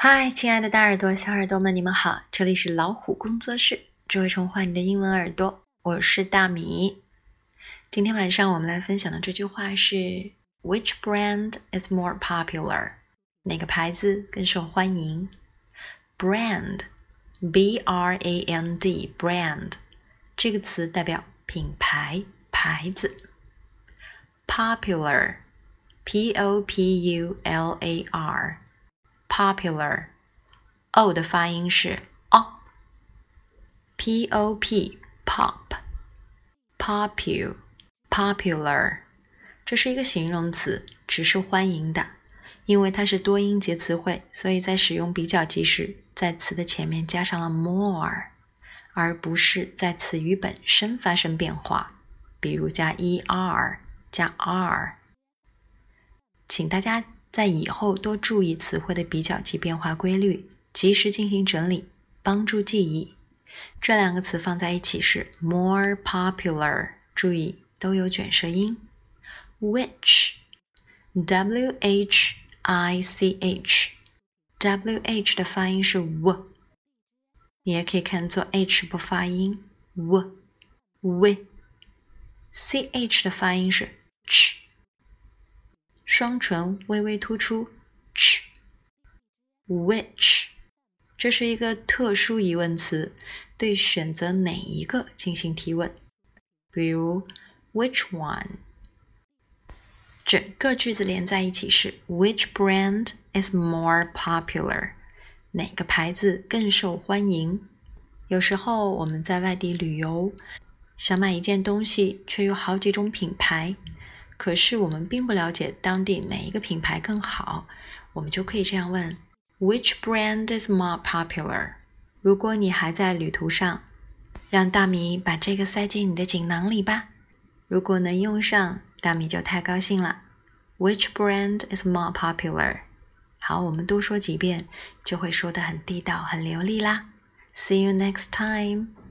嗨，亲爱的大耳朵、小耳朵们，你们好！这里是老虎工作室，只会宠坏你的英文耳朵。我是大米。今天晚上我们来分享的这句话是：Which brand is more popular？哪个牌子更受欢迎？Brand，B-R-A-N-D，brand 这个词代表品牌、牌子。Popular，P-O-P-U-L-A-R。Popular，o 的发音是 o，p o p pop popul popular，这是一个形容词，指受欢迎的。因为它是多音节词汇，所以在使用比较级时，在词的前面加上了 more，而不是在词语本身发生变化，比如加 er 加 r。请大家。在以后多注意词汇的比较级变化规律，及时进行整理，帮助记忆。这两个词放在一起是 more popular，注意都有卷舌音。which，w h i c h，w h 的发音是 w，你也可以看作 h 不发音 w，w，c h 的发音是。双唇微微突出，ch，which，这是一个特殊疑问词，对选择哪一个进行提问。比如，which one？整个句子连在一起是 Which brand is more popular？哪个牌子更受欢迎？有时候我们在外地旅游，想买一件东西，却有好几种品牌。可是我们并不了解当地哪一个品牌更好，我们就可以这样问：Which brand is more popular？如果你还在旅途上，让大米把这个塞进你的锦囊里吧。如果能用上，大米就太高兴了。Which brand is more popular？好，我们多说几遍，就会说得很地道、很流利啦。See you next time.